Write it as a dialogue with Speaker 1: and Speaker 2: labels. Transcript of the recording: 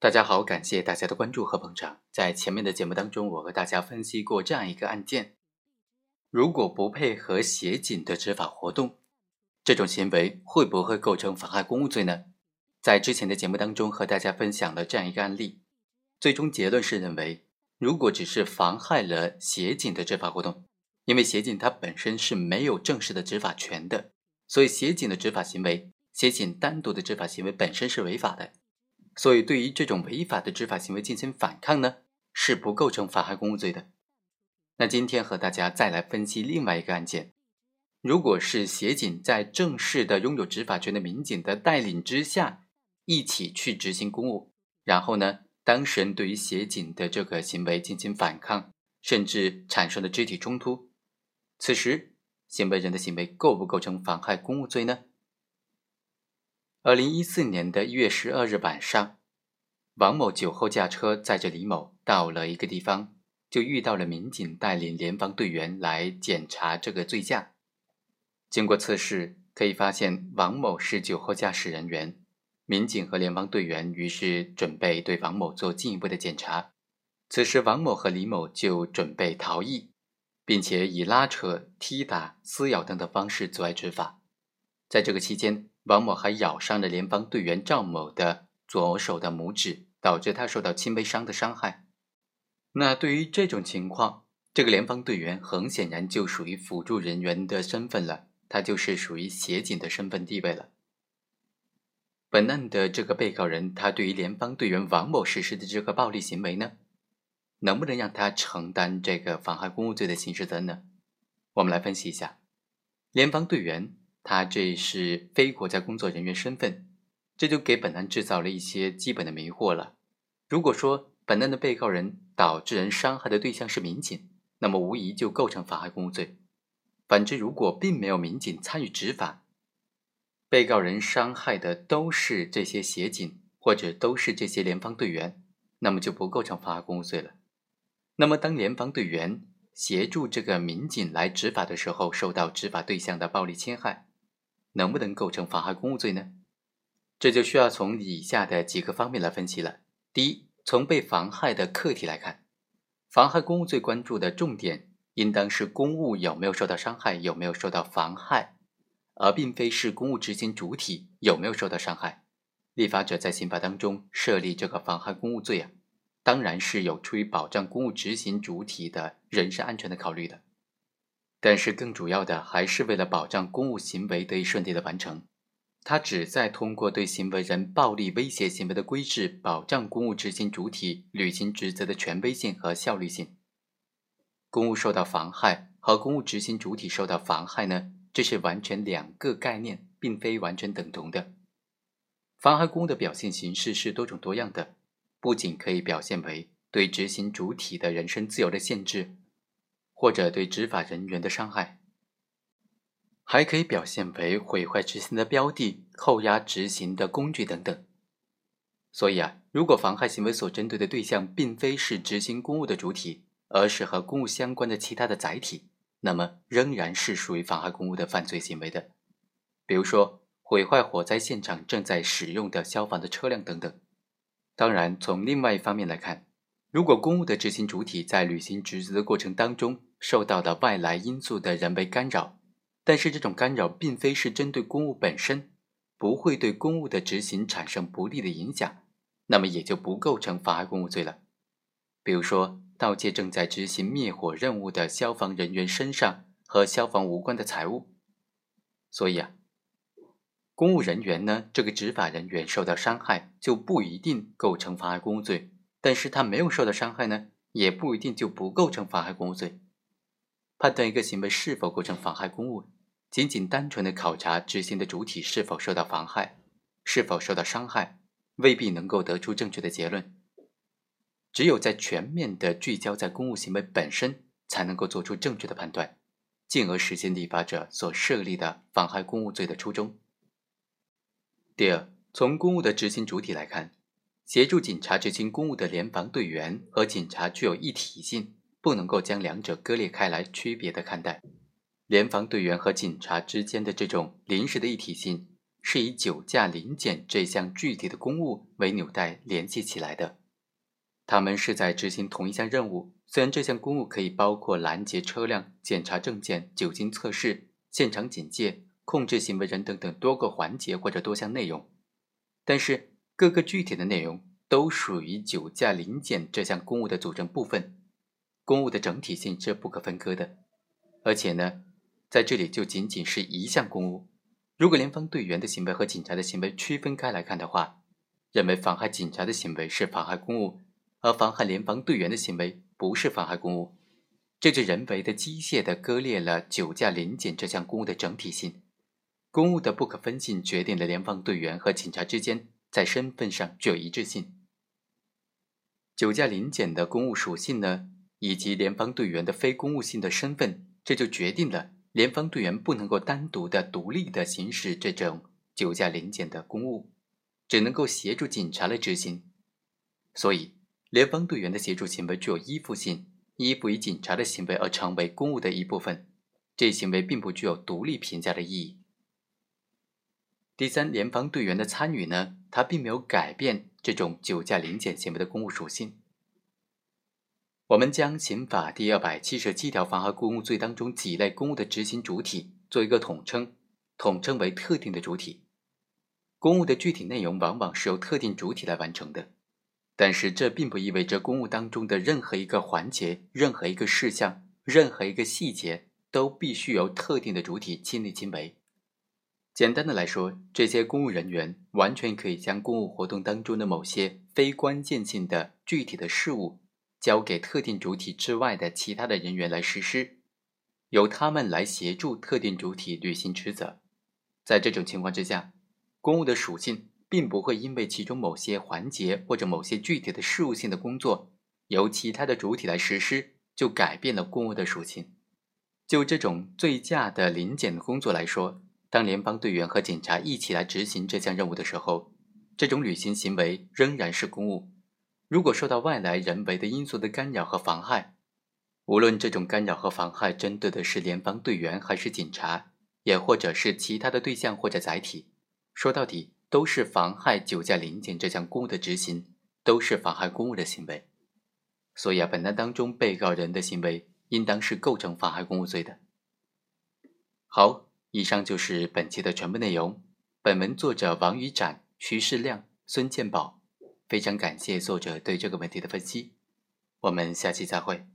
Speaker 1: 大家好，感谢大家的关注和捧场。在前面的节目当中，我和大家分析过这样一个案件：如果不配合协警的执法活动，这种行为会不会构成妨害公务罪呢？在之前的节目当中和大家分享了这样一个案例，最终结论是认为，如果只是妨害了协警的执法活动，因为协警他本身是没有正式的执法权的，所以协警的执法行为，协警单独的执法行为本身是违法的。所以，对于这种违法的执法行为进行反抗呢，是不构成妨害公务罪的。那今天和大家再来分析另外一个案件：如果是协警在正式的拥有执法权的民警的带领之下，一起去执行公务，然后呢，当事人对于协警的这个行为进行反抗，甚至产生了肢体冲突，此时行为人的行为构不构成妨害公务罪呢？二零一四年的一月十二日晚上，王某酒后驾车载着李某到了一个地方，就遇到了民警带领联防队员来检查这个醉驾。经过测试，可以发现王某是酒后驾驶人员。民警和联防队员于是准备对王某做进一步的检查。此时，王某和李某就准备逃逸，并且以拉扯、踢打、撕咬等等方式阻碍执法。在这个期间，王某还咬伤了联防队员赵某的左手的拇指，导致他受到轻微伤的伤害。那对于这种情况，这个联防队员很显然就属于辅助人员的身份了，他就是属于协警的身份地位了。本案的这个被告人，他对于联防队员王某实施的这个暴力行为呢，能不能让他承担这个妨害公务罪的刑事责任呢？我们来分析一下，联防队员。他这是非国家工作人员身份，这就给本案制造了一些基本的迷惑了。如果说本案的被告人导致人伤害的对象是民警，那么无疑就构成妨害公务罪。反之，如果并没有民警参与执法，被告人伤害的都是这些协警或者都是这些联防队员，那么就不构成妨害公务罪了。那么当联防队员协助这个民警来执法的时候，受到执法对象的暴力侵害。能不能构成妨害公务罪呢？这就需要从以下的几个方面来分析了。第一，从被妨害的客体来看，妨害公务罪关注的重点应当是公务有没有受到伤害，有没有受到妨害，而并非是公务执行主体有没有受到伤害。立法者在刑法当中设立这个妨害公务罪啊，当然是有出于保障公务执行主体的人身安全的考虑的。但是更主要的还是为了保障公务行为得以顺利的完成，它旨在通过对行为人暴力威胁行为的规制，保障公务执行主体履行职责的权威性和效率性。公务受到妨害和公务执行主体受到妨害呢，这是完全两个概念，并非完全等同的。妨害公务的表现形式是多种多样的，不仅可以表现为对执行主体的人身自由的限制。或者对执法人员的伤害，还可以表现为毁坏执行的标的、扣押执行的工具等等。所以啊，如果妨害行为所针对的对象并非是执行公务的主体，而是和公务相关的其他的载体，那么仍然是属于妨害公务的犯罪行为的。比如说，毁坏火灾现场正在使用的消防的车辆等等。当然，从另外一方面来看，如果公务的执行主体在履行职责的过程当中，受到的外来因素的人为干扰，但是这种干扰并非是针对公务本身，不会对公务的执行产生不利的影响，那么也就不构成妨害公务罪了。比如说，盗窃正在执行灭火任务的消防人员身上和消防无关的财物。所以啊，公务人员呢，这个执法人员受到伤害就不一定构成妨害公务罪，但是他没有受到伤害呢，也不一定就不构成妨害公务罪。判断一个行为是否构成妨害公务，仅仅单纯的考察执行的主体是否受到妨害、是否受到伤害，未必能够得出正确的结论。只有在全面的聚焦在公务行为本身，才能够做出正确的判断，进而实现立法者所设立的妨害公务罪的初衷。第二，从公务的执行主体来看，协助警察执行公务的联防队员和警察具有一体性。不能够将两者割裂开来，区别的看待。联防队员和警察之间的这种临时的一体性，是以酒驾临检这项具体的公务为纽带联系起来的。他们是在执行同一项任务，虽然这项公务可以包括拦截车辆、检查证件、酒精测试、现场警戒、控制行为人等等多个环节或者多项内容，但是各个具体的内容都属于酒驾临检这项公务的组成部分，公务的整体性是不可分割的。而且呢，在这里就仅仅是一项公务。如果联防队员的行为和警察的行为区分开来看的话，认为妨害警察的行为是妨害公务。而妨害联防队员的行为不是妨害公务，这就人为的、机械的割裂了酒驾临检这项公务的整体性。公务的不可分性决定了联防队员和警察之间在身份上具有一致性。酒驾临检的公务属性呢，以及联防队员的非公务性的身份，这就决定了联防队员不能够单独的、独立的行使这种酒驾临检的公务，只能够协助警察来执行。所以。联防队员的协助行为具有依附性，依附于警察的行为而成为公务的一部分，这一行为并不具有独立评价的意义。第三，联防队员的参与呢，它并没有改变这种酒驾临检行为的公务属性。我们将刑法第二百七十七条妨害公务罪当中几类公务的执行主体做一个统称，统称为特定的主体。公务的具体内容往往是由特定主体来完成的。但是这并不意味着公务当中的任何一个环节、任何一个事项、任何一个细节都必须由特定的主体亲力亲为。简单的来说，这些公务人员完全可以将公务活动当中的某些非关键性的具体的事务交给特定主体之外的其他的人员来实施，由他们来协助特定主体履行职责。在这种情况之下，公务的属性。并不会因为其中某些环节或者某些具体的事务性的工作由其他的主体来实施，就改变了公务的属性。就这种醉驾的临检的工作来说，当联邦队员和警察一起来执行这项任务的时候，这种履行行为仍然是公务。如果受到外来人为的因素的干扰和妨害，无论这种干扰和妨害针对的是联邦队员还是警察，也或者是其他的对象或者载体，说到底。都是妨害酒驾临检这项公务的执行，都是妨害公务的行为，所以啊，本案当中被告人的行为应当是构成妨害公务罪的。好，以上就是本期的全部内容。本文作者王宇展、徐世亮、孙建宝，非常感谢作者对这个问题的分析。我们下期再会。